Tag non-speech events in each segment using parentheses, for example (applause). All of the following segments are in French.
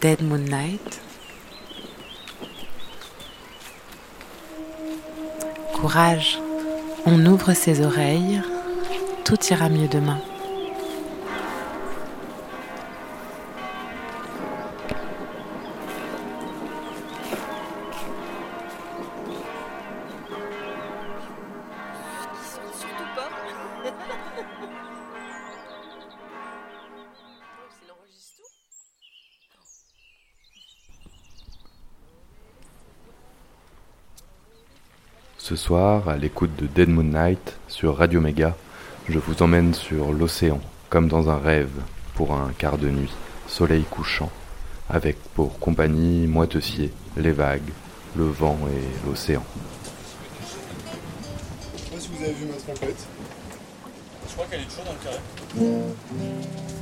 Dead Moon Night. Courage, on ouvre ses oreilles, tout ira mieux demain. Soir, à l'écoute de Dead Moon Night sur Radio Méga, je vous emmène sur l'océan, comme dans un rêve, pour un quart de nuit, soleil couchant, avec pour compagnie Moitessier, les vagues, le vent et l'océan. Je sais pas si vous avez vu ma trompette. Je crois qu'elle est toujours dans le carré.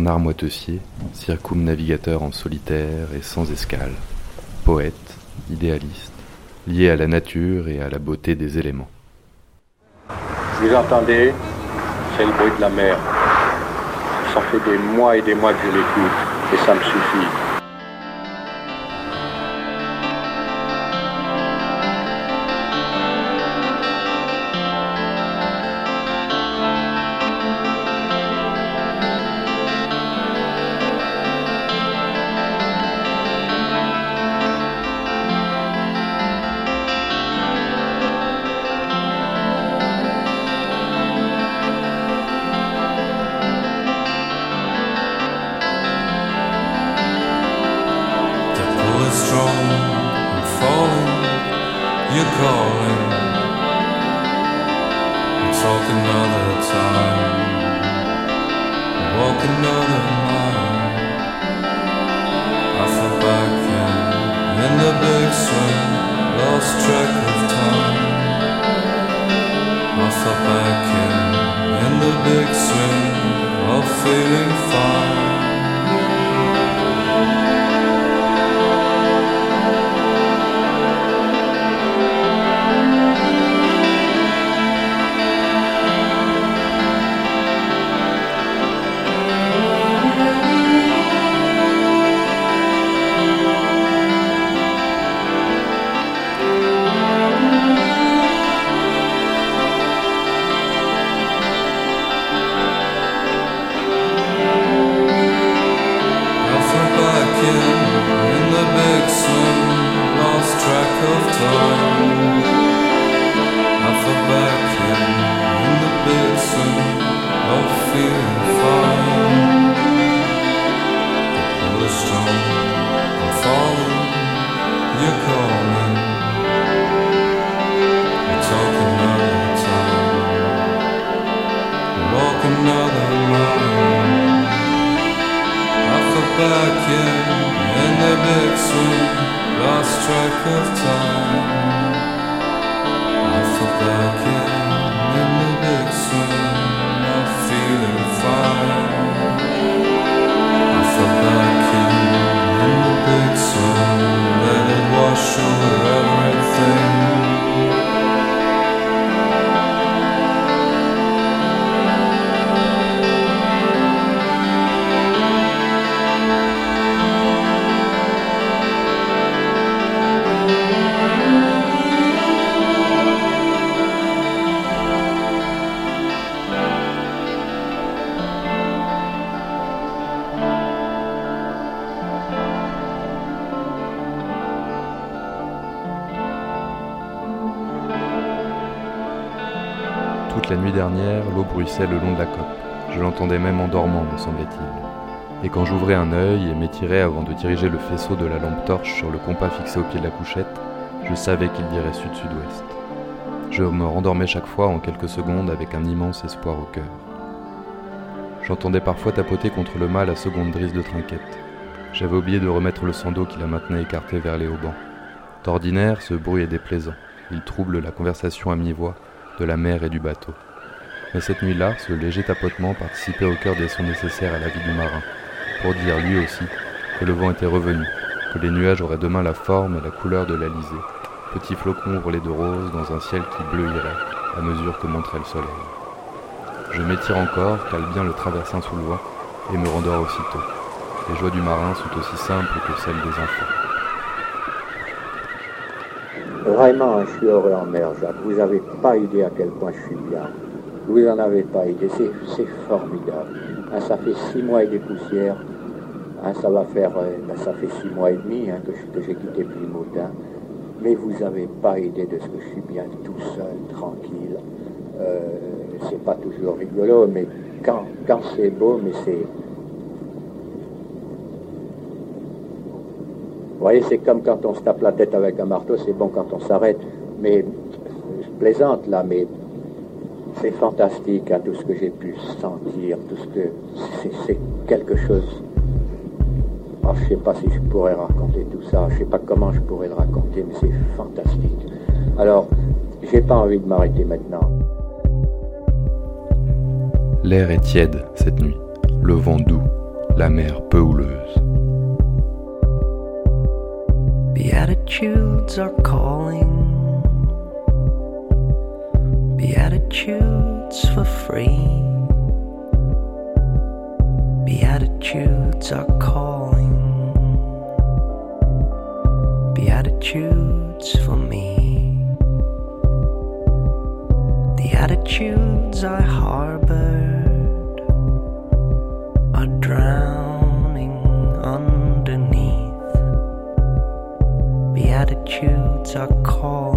Bernard Moitessier, circumnavigateur en solitaire et sans escale, poète, idéaliste, lié à la nature et à la beauté des éléments. Vous entendez C'est le bruit de la mer. Ça fait des mois et des mois que je l'écoute et ça me suffit. Le long de la coque. Je l'entendais même en dormant, me semblait-il. Et quand j'ouvrais un œil et m'étirais avant de diriger le faisceau de la lampe torche sur le compas fixé au pied de la couchette, je savais qu'il dirait sud-sud-ouest. Je me rendormais chaque fois en quelques secondes avec un immense espoir au cœur. J'entendais parfois tapoter contre le mât la seconde brise de trinquette. J'avais oublié de remettre le sando qui la maintenait écartée vers les haubans. D'ordinaire, ce bruit est déplaisant. Il trouble la conversation à mi-voix de la mer et du bateau. Mais cette nuit-là, ce léger tapotement participait au cœur des sons nécessaires à la vie du marin, pour dire lui aussi que le vent était revenu, que les nuages auraient demain la forme et la couleur de l'Alizé, petits flocons roulés de rose dans un ciel qui bleuirait à mesure que montrait le soleil. Je m'étire encore, bien le traversin sous le vent, et me rendors aussitôt. Les joies du marin sont aussi simples que celles des enfants. Vraiment, je suis heureux en mer, Jacques. Vous n'avez pas idée à quel point je suis bien. Vous n'en avez pas idée. C'est, formidable. Hein, ça fait six mois et des poussières. Hein, ça va faire, euh, ben, ça fait six mois et demi hein, que, j'ai quitté Plymouth. hein. Mais vous n'avez pas idée de ce que je suis bien tout seul, tranquille. Euh, c'est pas toujours rigolo, mais quand, quand c'est beau, mais c'est. Vous voyez, c'est comme quand on se tape la tête avec un marteau, c'est bon quand on s'arrête. Mais je plaisante là, mais c'est fantastique, hein, tout ce que j'ai pu sentir, tout ce que c'est, quelque chose. Ah, je sais pas si je pourrais raconter tout ça, je sais pas comment je pourrais le raconter, mais c'est fantastique. Alors, j'ai pas envie de m'arrêter maintenant. L'air est tiède cette nuit, le vent doux, la mer peu houleuse. Beatitudes are calling. Beatitudes for free. Beatitudes are calling. Beatitudes for me. The attitudes I harbored are drowning underneath. Beatitudes are calling.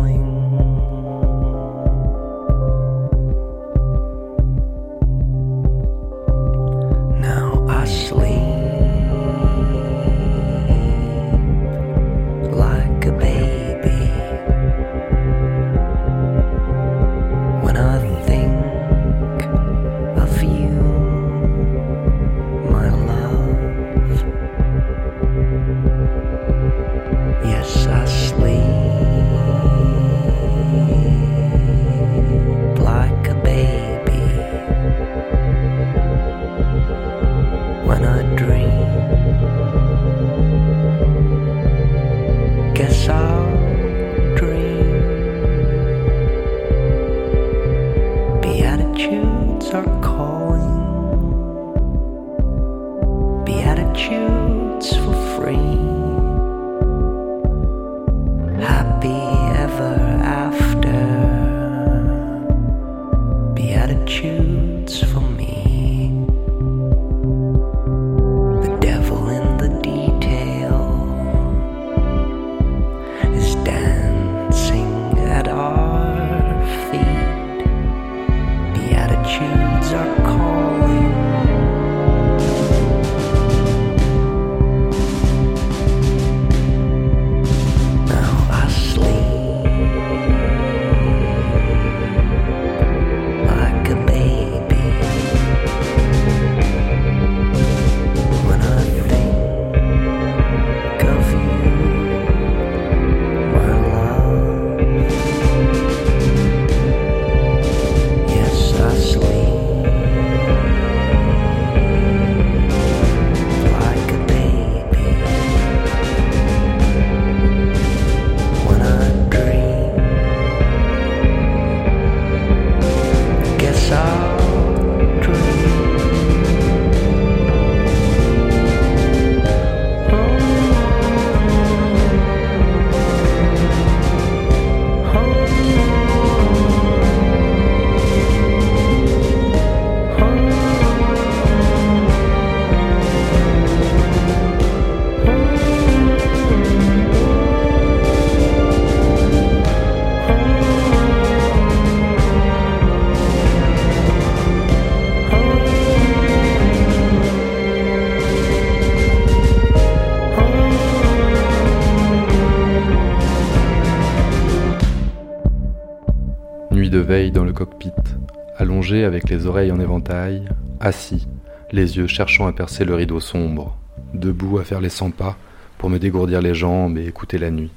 Oreilles en éventail, assis, les yeux cherchant à percer le rideau sombre, debout à faire les cent pas pour me dégourdir les jambes et écouter la nuit.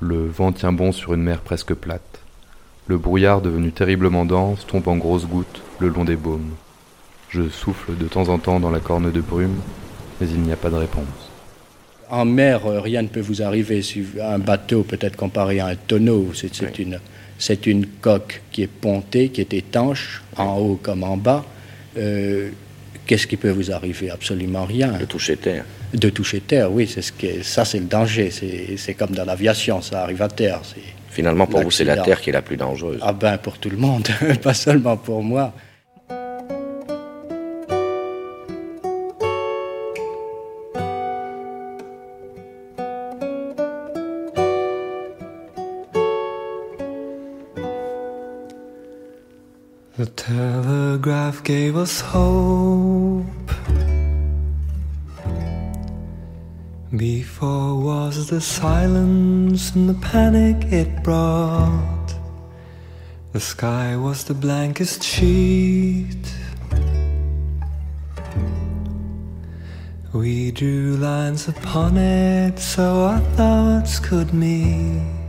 Le vent tient bon sur une mer presque plate. Le brouillard devenu terriblement dense tombe en grosses gouttes le long des baumes. Je souffle de temps en temps dans la corne de brume, mais il n'y a pas de réponse. En mer, euh, rien ne peut vous arriver. Un bateau peut être comparé à un tonneau. C'est c'est une, c'est une coque qui est pontée, qui est étanche, en haut comme en bas. Euh, Qu'est-ce qui peut vous arriver? Absolument rien. De toucher terre. De toucher terre, oui, c'est ce qui est- ça c'est le danger. C'est comme dans l'aviation, ça arrive à terre. Finalement, pour vous, c'est la terre qui est la plus dangereuse. Ah ben pour tout le monde, (laughs) pas seulement pour moi. The telegraph gave us hope. Before was the silence and the panic it brought. The sky was the blankest sheet. We drew lines upon it so our thoughts could meet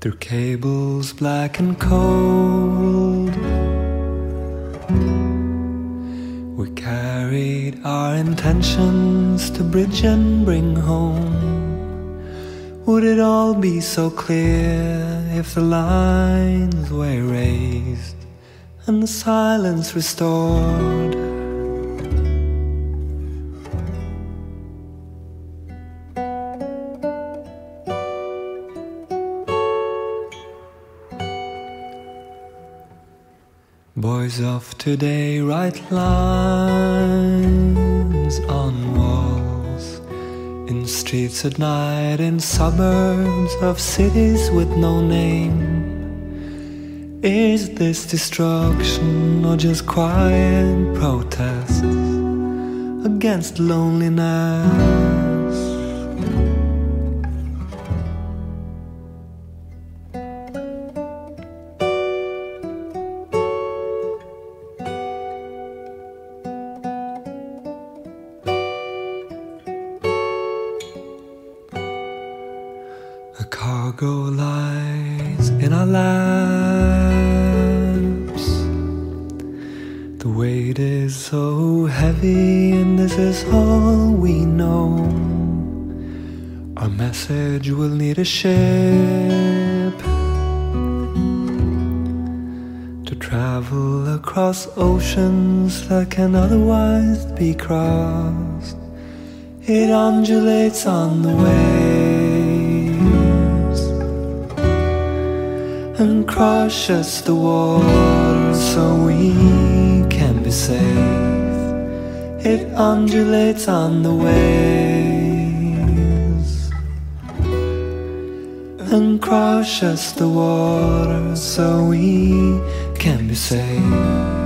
through cables black and cold. Our intentions to bridge and bring home. Would it all be so clear if the lines were erased and the silence restored? Of today write lines on walls in streets at night, in suburbs of cities with no name. Is this destruction or just quiet protests against loneliness? Ship to travel across oceans that can otherwise be crossed. It undulates on the waves and crushes the water so we can be safe. It undulates on the waves and crushes the water so we can be safe.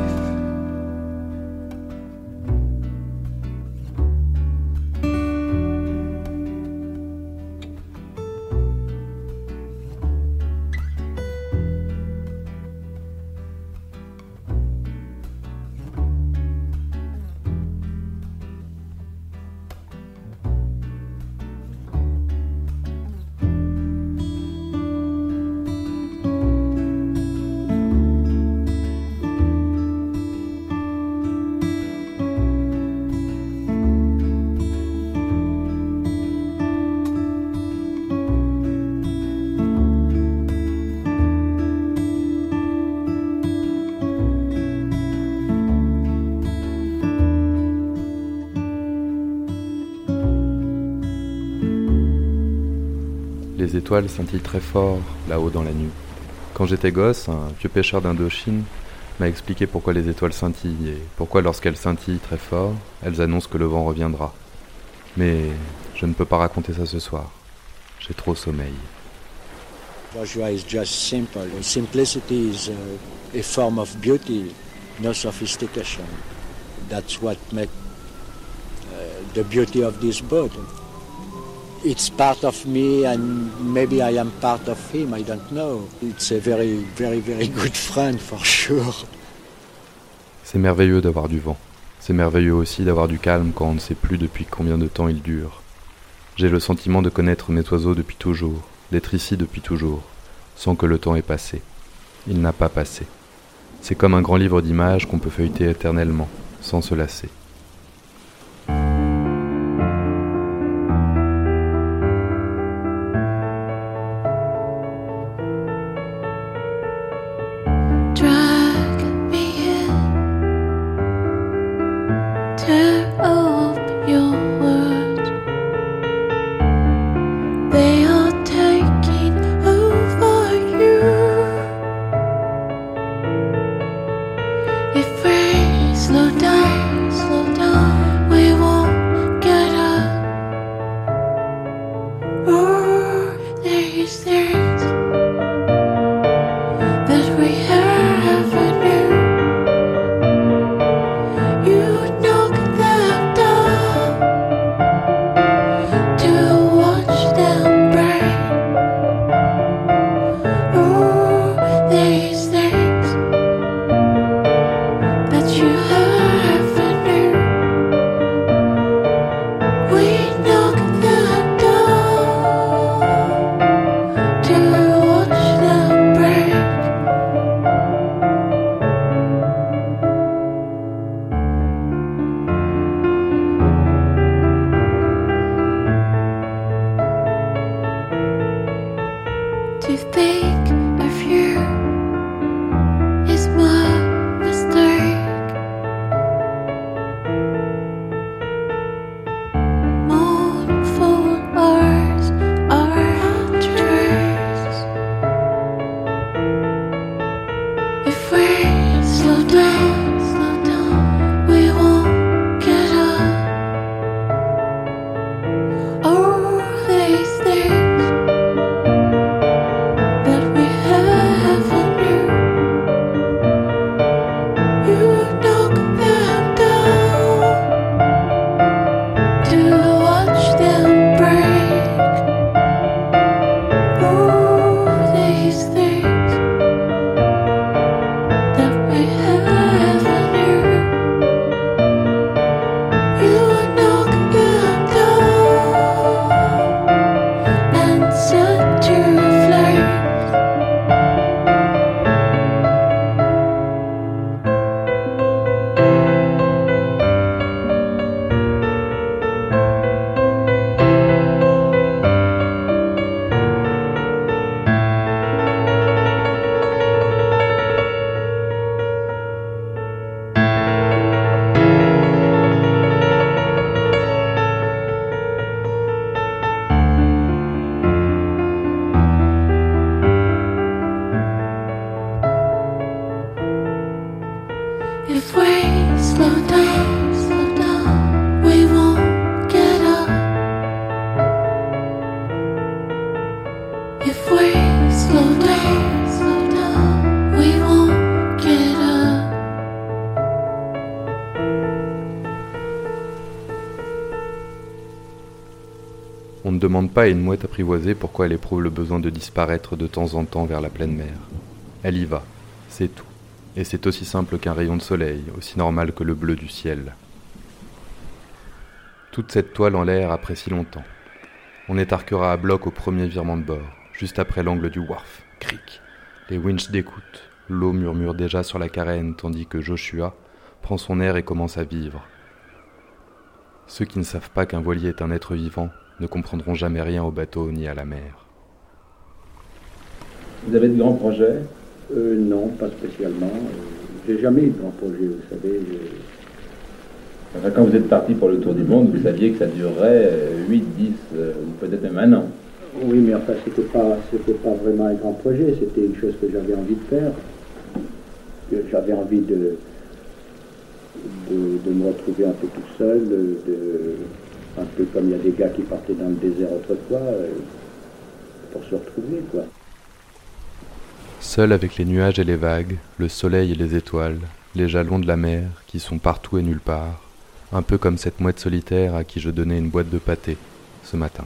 Les étoiles scintillent très fort là-haut dans la nuit. Quand j'étais gosse, un vieux pêcheur d'Indochine m'a expliqué pourquoi les étoiles scintillent et pourquoi lorsqu'elles scintillent très fort, elles annoncent que le vent reviendra. Mais je ne peux pas raconter ça ce soir. J'ai trop sommeil. Joshua is just simple. Simplicity is a, a form of beauty, no sophistication. That's what makes uh, the beauty of this. It's part of me and maybe I am part of him, I don't know. It's a very, very, good friend for sure. C'est merveilleux d'avoir du vent. C'est merveilleux aussi d'avoir du calme quand on ne sait plus depuis combien de temps il dure. J'ai le sentiment de connaître mes oiseaux depuis toujours, d'être ici depuis toujours, sans que le temps ait passé. Il n'a pas passé. C'est comme un grand livre d'images qu'on peut feuilleter éternellement, sans se lasser. Demande pas à une mouette apprivoisée pourquoi elle éprouve le besoin de disparaître de temps en temps vers la pleine mer. Elle y va, c'est tout. Et c'est aussi simple qu'un rayon de soleil, aussi normal que le bleu du ciel. Toute cette toile en l'air après si longtemps. On étarquera à bloc au premier virement de bord, juste après l'angle du wharf. Cric. Les winches d'écoute. L'eau murmure déjà sur la carène tandis que Joshua prend son air et commence à vivre. Ceux qui ne savent pas qu'un voilier est un être vivant ne comprendront jamais rien au bateau ni à la mer. Vous avez de grands projets? Euh, non, pas spécialement. Euh, J'ai jamais eu de grand projet, vous savez. je- Enfin, Quand vous êtes parti pour le tour du monde, vous saviez que ça durerait euh, 8, 10, euh, ou peut-être même un an. Oui, mais enfin, c'était pas, c'était pas vraiment un grand projet. C'était une chose que j'avais envie de faire. Que j'avais envie de, de, de me retrouver un peu tout seul, de, un peu comme il y a des gars qui partaient dans le désert autrefois, euh, pour se retrouver, quoi. Seul avec les nuages et les vagues, le soleil et les étoiles, les jalons de la mer qui sont partout et nulle part, un peu comme cette mouette solitaire à qui je donnais une boîte de pâté ce matin.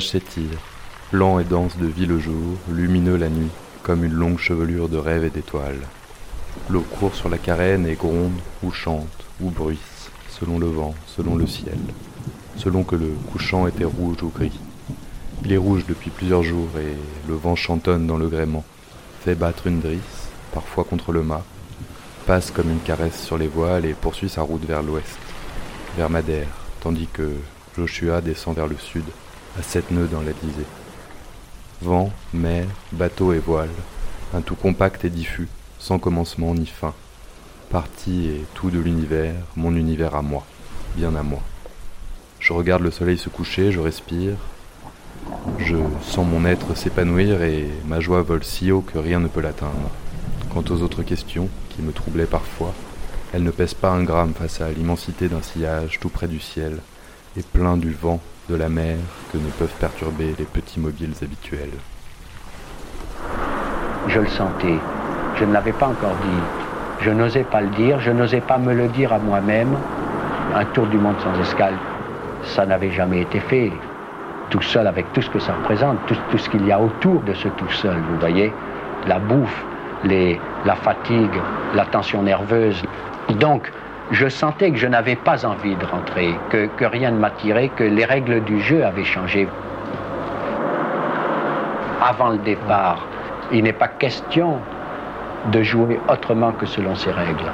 S'étire, lent et dense de vie le jour, lumineux la nuit, comme une longue chevelure de rêves et d'étoiles. L'eau court sur la carène et gronde, ou chante, ou bruisse, selon le vent, selon le ciel, selon que le couchant était rouge ou gris. Il est rouge depuis plusieurs jours et le vent chantonne dans le gréement, fait battre une drisse, parfois contre le mât, passe comme une caresse sur les voiles et poursuit sa route vers l'ouest, vers Madère, tandis que Joshua descend vers le sud, à sept nœuds dans l'Atlantique. Vent, mer, bateau et voile, un tout compact et diffus, sans commencement ni fin. partie et tout de l'univers, mon univers à moi, bien à moi. Je regarde le soleil se coucher, je respire, je sens mon être s'épanouir et ma joie vole si haut que rien ne peut l'atteindre. Quant aux autres questions, qui me troublaient parfois, elles ne pèsent pas un gramme face à l'immensité d'un sillage tout près du ciel et plein du vent de la mer que ne peuvent perturber les petits mobiles habituels. Je le sentais. Je ne l'avais pas encore dit. Je n'osais pas le dire, je n'osais pas me le dire à moi-même. Un tour du monde sans escale, ça n'avait jamais été fait. Tout seul avec tout ce que ça représente, tout, ce qu'il y a autour de ce tout seul, vous voyez. La bouffe, les, la fatigue, la tension nerveuse. Donc, je sentais que je n'avais pas envie de rentrer, que, rien ne m'attirait, que les règles du jeu avaient changé. Avant le départ, il n'est pas question de jouer autrement que selon ces règles.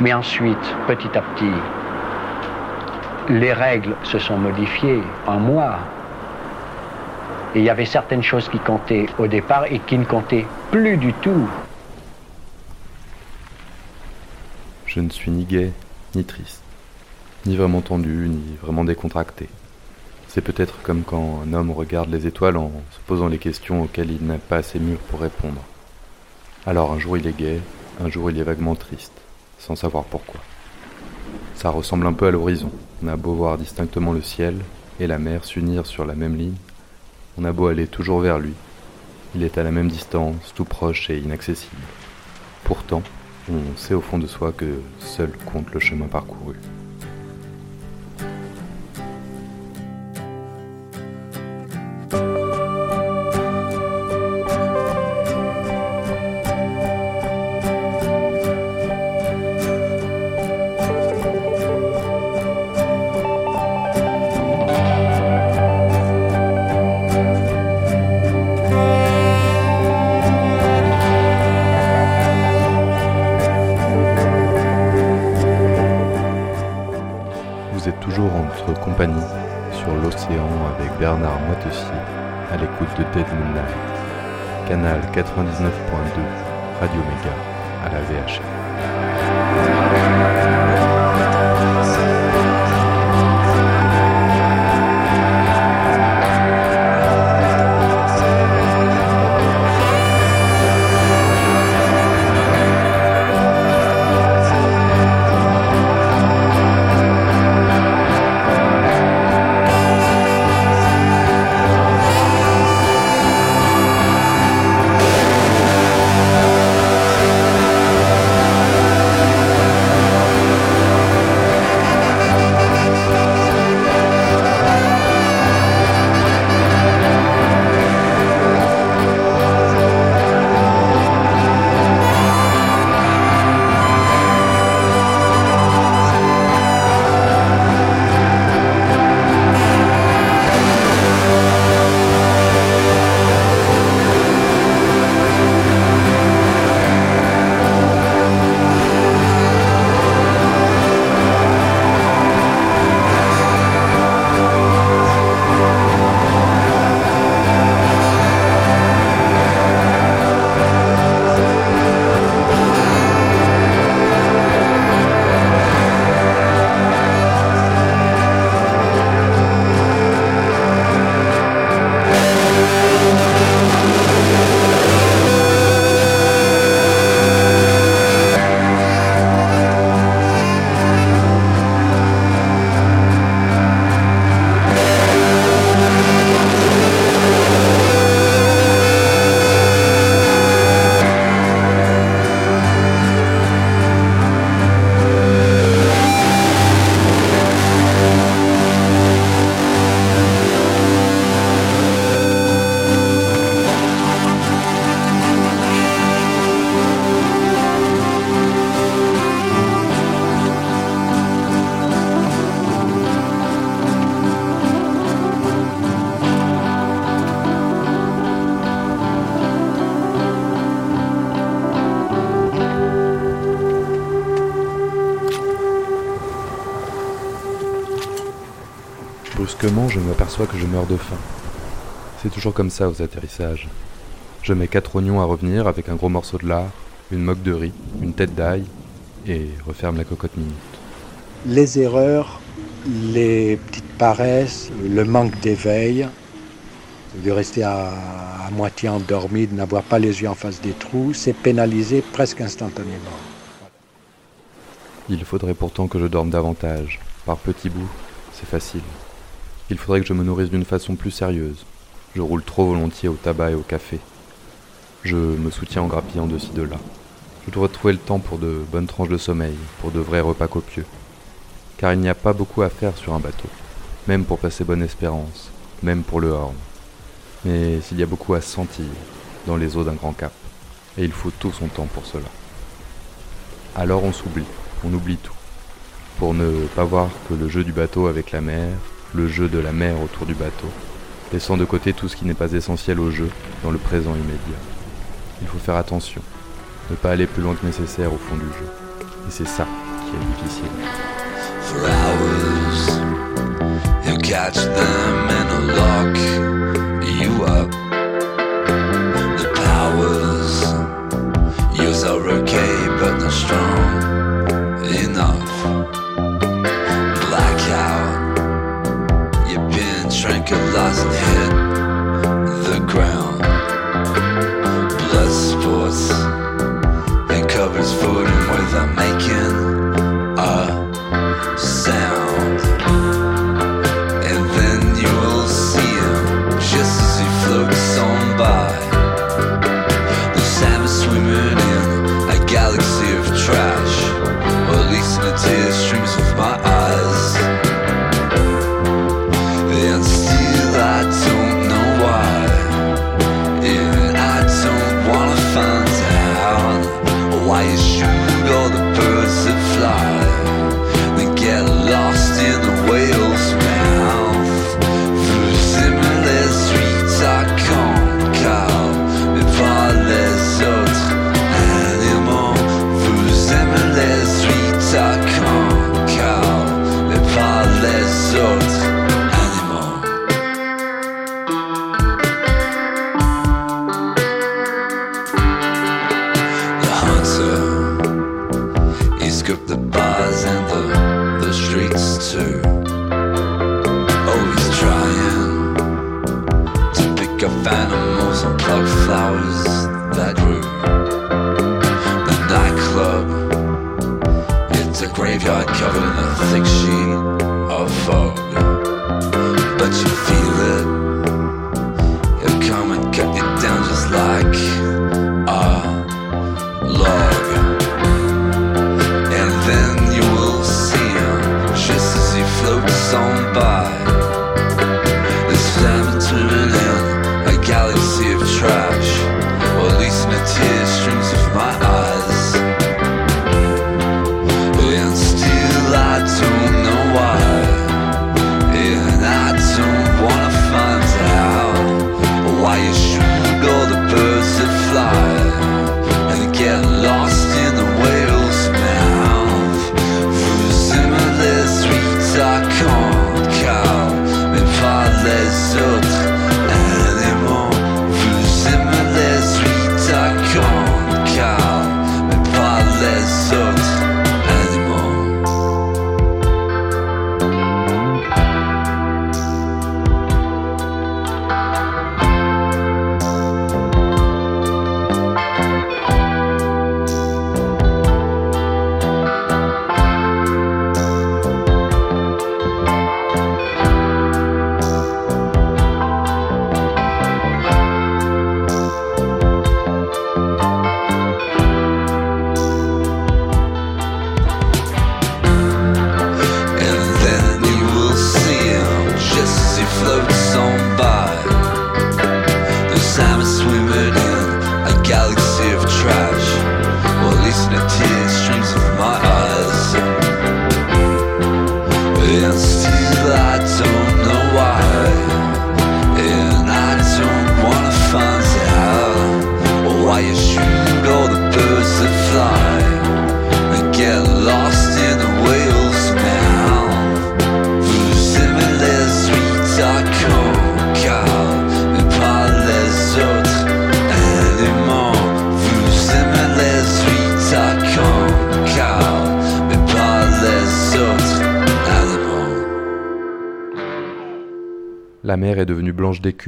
Mais ensuite, petit à petit, les règles se sont modifiées en moi. Et il y avait certaines choses qui comptaient au départ et qui ne comptaient plus du tout. Je ne suis ni gai, ni triste, ni vraiment tendu, ni vraiment décontracté. C'est peut-être comme quand un homme regarde les étoiles en se posant les questions auxquelles il n'a pas assez mûr pour répondre. Alors un jour il est gai, un jour il est vaguement triste, sans savoir pourquoi. Ça ressemble un peu à l'horizon. On a beau voir distinctement le ciel et la mer s'unir sur la même ligne, on a beau aller toujours vers lui, il est à la même distance, tout proche et inaccessible. Pourtant, on sait au fond de soi que seul compte le chemin parcouru. Canal 99.2 Radio Méga à la VHF. M'aperçois que je meurs de faim. C'est toujours comme ça aux atterrissages. Je mets quatre oignons à revenir avec un gros morceau de lard, une moque de riz, une tête d'ail, et referme la cocotte minute. Les erreurs, les petites paresses, le manque d'éveil, de rester à, à moitié endormi, de n'avoir pas les yeux en face des trous, c'est pénalisé presque instantanément. Il faudrait pourtant que je dorme davantage. Par petits bouts, c'est facile. Il faudrait que je me nourrisse d'une façon plus sérieuse. Je roule trop volontiers au tabac et au café. Je me soutiens en grappillant de ci de là. Je dois trouver le temps pour de bonnes tranches de sommeil, pour de vrais repas copieux. Car il n'y a pas beaucoup à faire sur un bateau, même pour passer bonne espérance, même pour le horn. Mais s'il y a beaucoup à sentir dans les eaux d'un grand cap, et il faut tout son temps pour cela. Alors on s'oublie, on oublie tout, pour ne pas voir que le jeu du bateau avec la mer, le jeu de la mer autour du bateau, laissant de côté tout ce qui n'est pas essentiel au jeu dans le présent immédiat. Il faut faire attention, ne pas aller plus loin que nécessaire au fond du jeu. Et c'est ça qui est difficile.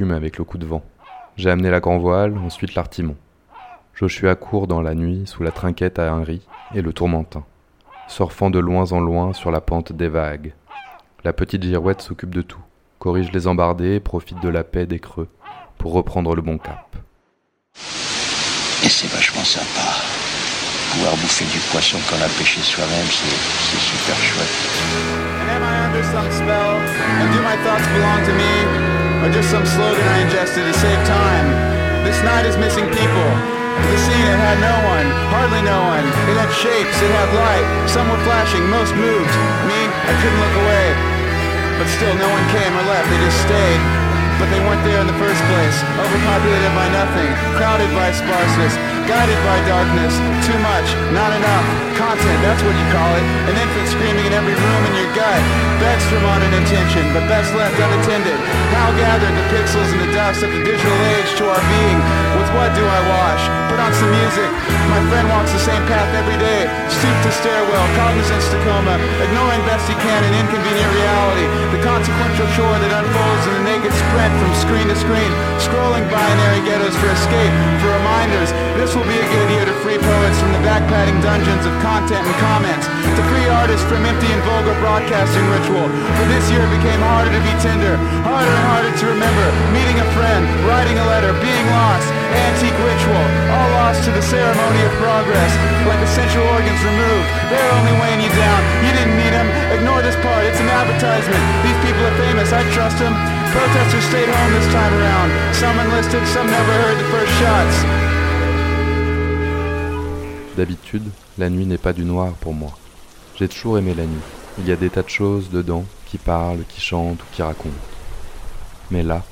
Avec le coup de vent. J'ai amené la grand voile, ensuite l'artimon. Joshua court dans la nuit sous la trinquette à un riz et le tourmentin, surfant de loin en loin sur la pente des vagues. La petite girouette s'occupe de tout, corrige les embardés, profite de la paix des creux pour reprendre le bon cap. Et c'est vachement sympa. Pouvoir bouffer du poisson qu'on a pêché soi-même, c'est c'est super chouette. Or just some slogan I ingested to save time? This night is missing people. The scene, it had no one, hardly no one. It had shapes, it had light. Some were flashing, most moved. Me, I couldn't look away. But still, no one came or left, they just stayed. But they weren't there in the first place. Overpopulated by nothing, crowded by sparseness, guided by darkness. Too much, not enough. Content, that's what you call it. An infant screaming in every room in your gut. For modern intention, but best left unattended. How gathered the pixels and the dust of the digital age to our being? With what do I wash? Put on some music. My friend walks the same path every day. Stoop to stairwell, cognizance to coma, ignoring best he can an inconvenient reality. The consequential chore that unfolds in the naked sprint from screen to screen, scrolling binary ghettos for escape, for reminders. This will be a good year to free poets from the backpatting dungeons of content and comments, to free artists from empty and vulgar broadcasting ritual. For this year it became harder to be tender, harder and harder to remember, meeting a friend, writing a letter, being lost, antique ritual, all lost to the ceremony of progress, like essential organs removed. They're only weighing you down. You didn't need them. Ignore this part. It's an advertisement. These people are famous. I trust them. Protesters stayed home this time around. Some enlisted, some never heard the first shots. D'habitude, la nuit n'est pas du noir pour moi. J'ai toujours aimé la nuit. Il y a des tas de choses dedans qui parlent, qui chantent ou qui racontent. Mais là,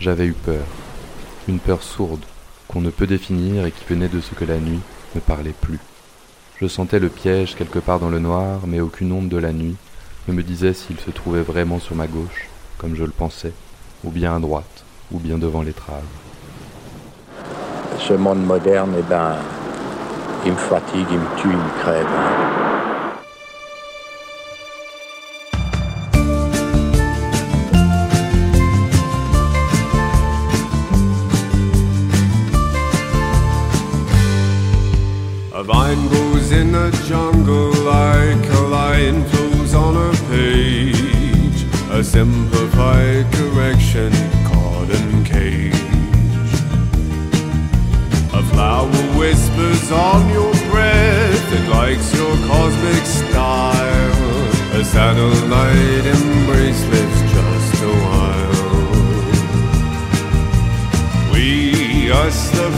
j'avais eu peur. Une peur sourde, qu'on ne peut définir et qui venait de ce que la nuit ne parlait plus. Je sentais le piège quelque part dans le noir, mais aucune onde de la nuit ne me disait s'il se trouvait vraiment sur ma gauche, comme je le pensais, ou bien à droite, ou bien devant l'étrave. Ce monde moderne, eh ben, il me fatigue, il me tue, il me crève. A vine grows in the jungle on your breath, it likes your cosmic style. A satellite embrace lives just a while. We, us the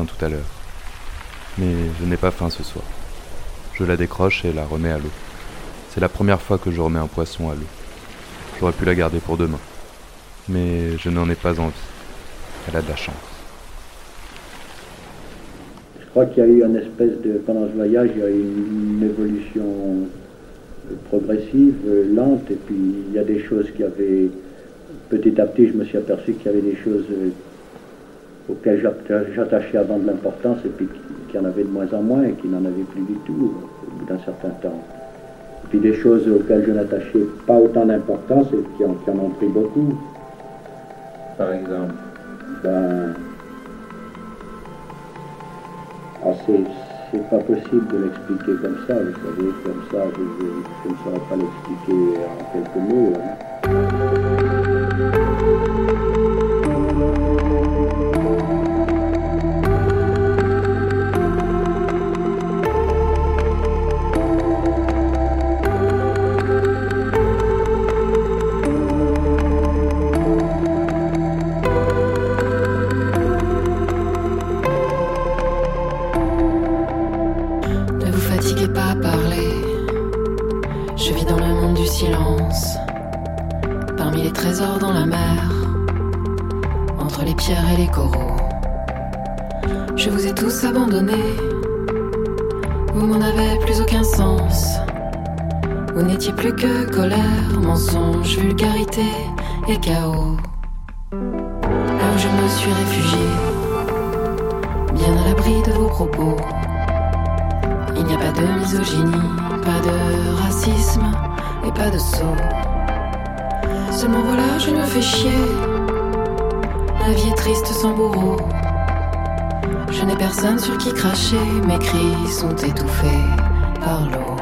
tout à l'heure. Mais je n'ai pas faim ce soir. Je la décroche et la remets à l'eau. C'est la première fois que je remets un poisson à l'eau. J'aurais pu la garder pour demain. Mais je n'en ai pas envie. Elle a de la chance. Je crois qu'il y a eu une espèce de, pendant ce voyage, il y a eu une, évolution euh, progressive, euh, lente, et puis il y a des choses qui avaient, petit à petit, je me suis aperçu qu'il y avait des choses auxquelles j'atta- j'attachais avant de l'importance, et puis qui- en avait de moins en moins, et qui n'en avaient plus du tout au bout d'un certain temps. Et puis des choses auxquelles je n'attachais pas autant d'importance, et qui en, qui en ont pris beaucoup. Par exemple. Ben, ah, c'est, c'est pas possible de l'expliquer comme ça, vous savez, comme ça, je, je- je ne saurais pas l'expliquer en quelques mots. hein. Et chaos. Là où je me suis réfugié, bien à l'abri de vos propos. Il n'y a pas de misogynie, pas de racisme et pas de saut. Seulement voilà, je me fais chier. La vie est triste sans bourreau. Je n'ai personne sur qui cracher, mes cris sont étouffés par l'eau.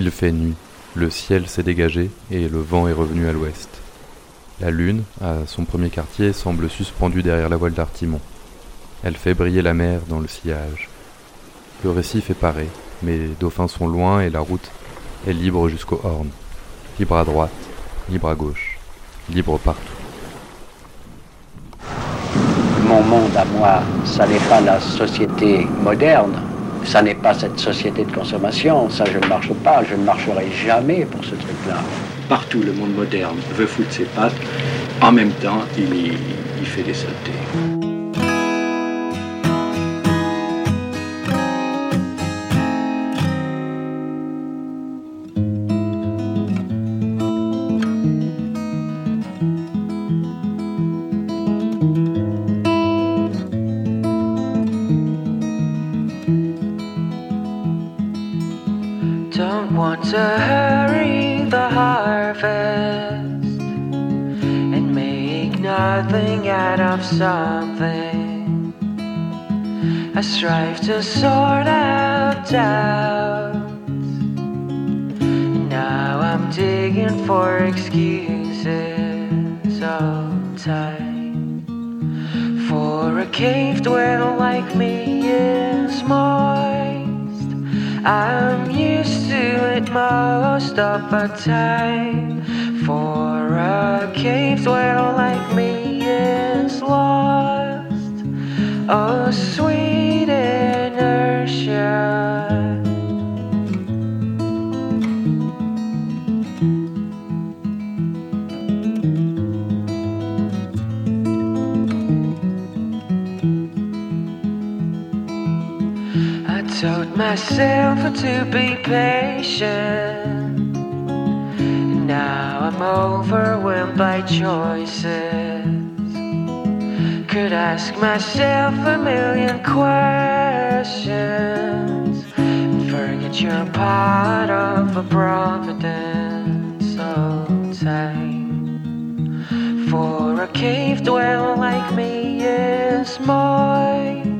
Il fait nuit, le ciel s'est dégagé et le vent est revenu à l'ouest. La lune, à son premier quartier, semble suspendue derrière la voile d'Artimon. Elle fait briller la mer dans le sillage. Le récif est paré, mais les dauphins sont loin et la route est libre jusqu'au Horn. Libre à droite, libre à gauche, libre partout. Mon monde à moi, ça n'est pas la société moderne, ça n'est pas cette société de consommation, ça je ne marche pas, je ne marcherai jamais pour ce truc-là. Partout le monde moderne veut foutre ses pattes, en même temps il, fait des saletés. To sort out doubts. Now I'm digging for excuses all time for a cave dweller like me is moist. I'm used to it most of the time. For a cave dweller like me is lost. Oh, sweet myself to be patient. Now I'm overwhelmed by choices. Could ask myself a million questions. Forget you're part of a providence all time. For a cave dweller like me is moist.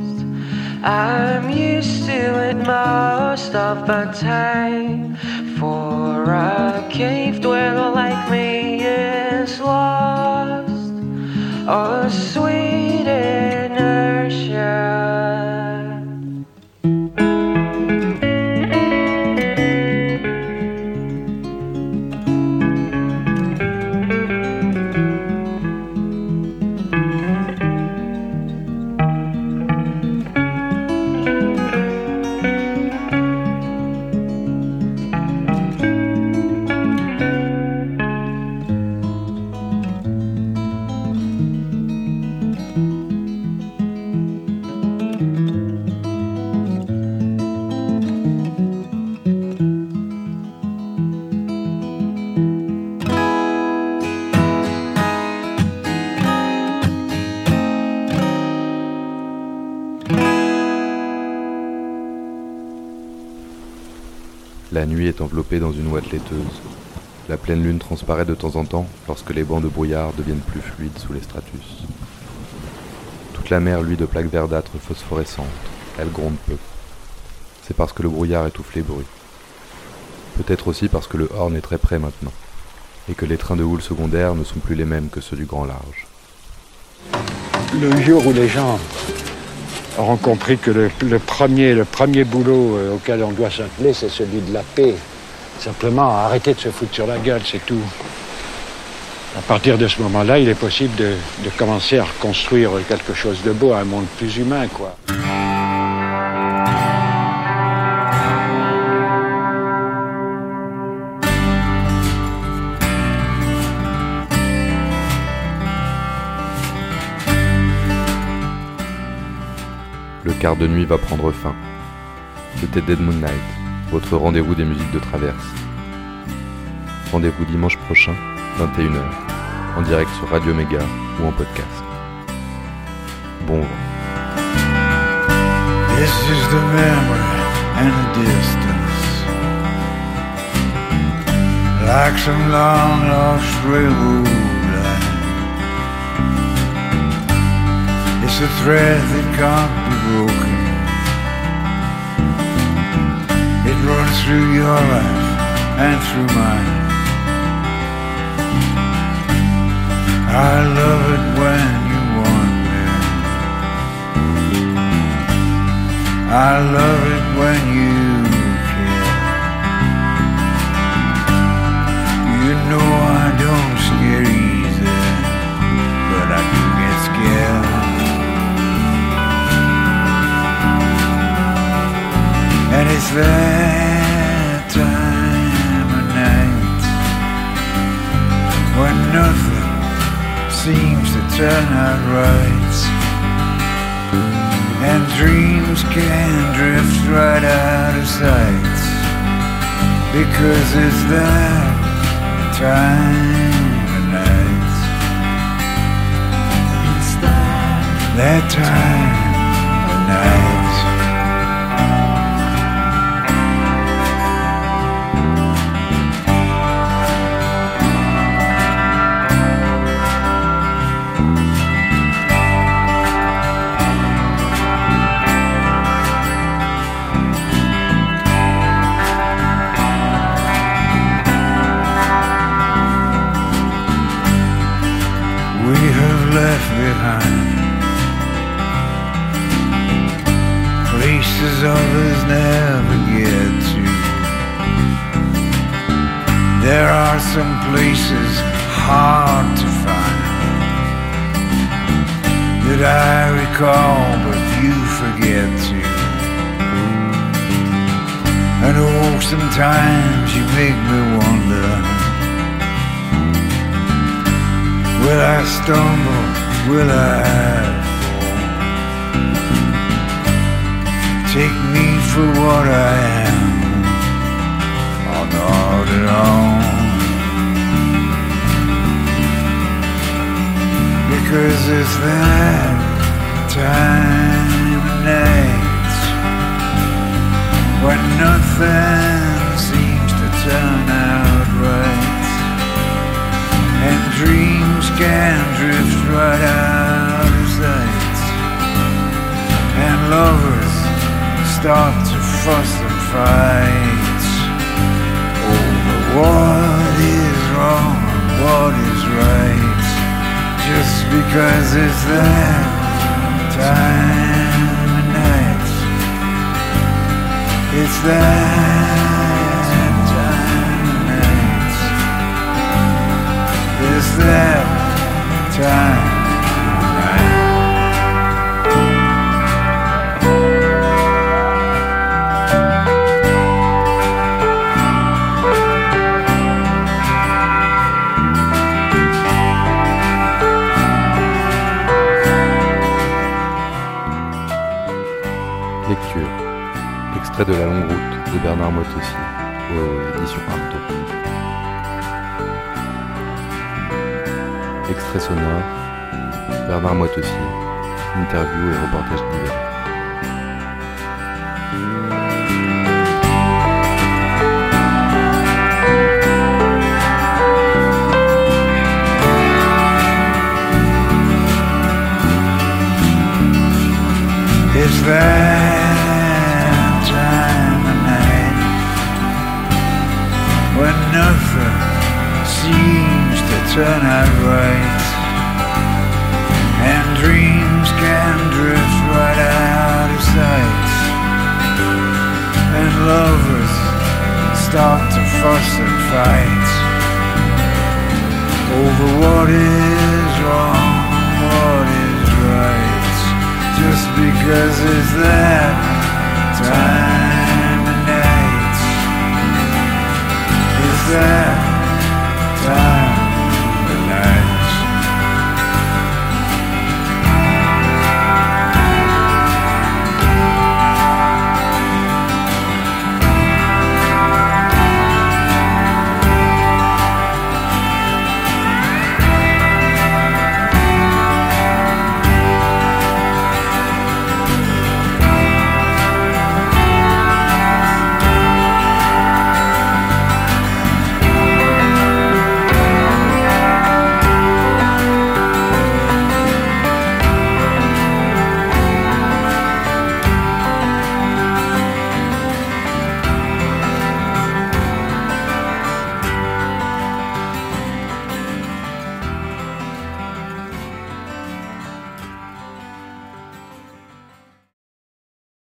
I'm used to it most of the time. For a cave dweller like me nuit est enveloppée dans une ouate laiteuse. La pleine lune transparaît de temps en temps lorsque les bancs de brouillard deviennent plus fluides sous les stratus. Toute la mer luit de plaques verdâtres phosphorescentes. Elle gronde peu. C'est parce que le brouillard étouffe les bruits. Peut-être aussi parce que le Horn est très près maintenant, et que les trains de houle secondaires ne sont plus les mêmes que ceux du grand large. Le jour où les gens auront compris que le, premier boulot euh, auquel on doit s'atteler, c'est celui de la paix. Simplement arrêter de se foutre sur la gueule, c'est tout. À partir de ce moment-là, il est possible de, de commencer à reconstruire quelque chose de beau, un monde plus humain, quoi. Quart de nuit va prendre fin. C'était Dead Moon Night, votre rendez-vous des musiques de traverse. Rendez-vous dimanche prochain, 21h, en direct sur Radio Méga ou en podcast. Bon vent. It's a thread that can't be broken. It runs through your life and through mine. I love it when you want me. I love it when you care. You know I don't scare easy, It's that time of night when nothing seems to turn out right. And dreams can drift right out of sight because it's that time of night. It's that, that time of night. Are some places hard to find that I recall, but you forget to. And oh, sometimes you make me wonder Will I stumble? Will I fall? Take me for what I am or not at all Because it's that time of night When nothing seems to turn out right. And dreams can drift right out of sight. And lovers start to fuss and fight Over what is wrong and what is right Just because it's that time of night. It's that time of night. It's that time De La longue route de Bernard Moitessier aux éditions Artaud. Extrait sonore. Bernard Moitessier. Interview et reportage divers.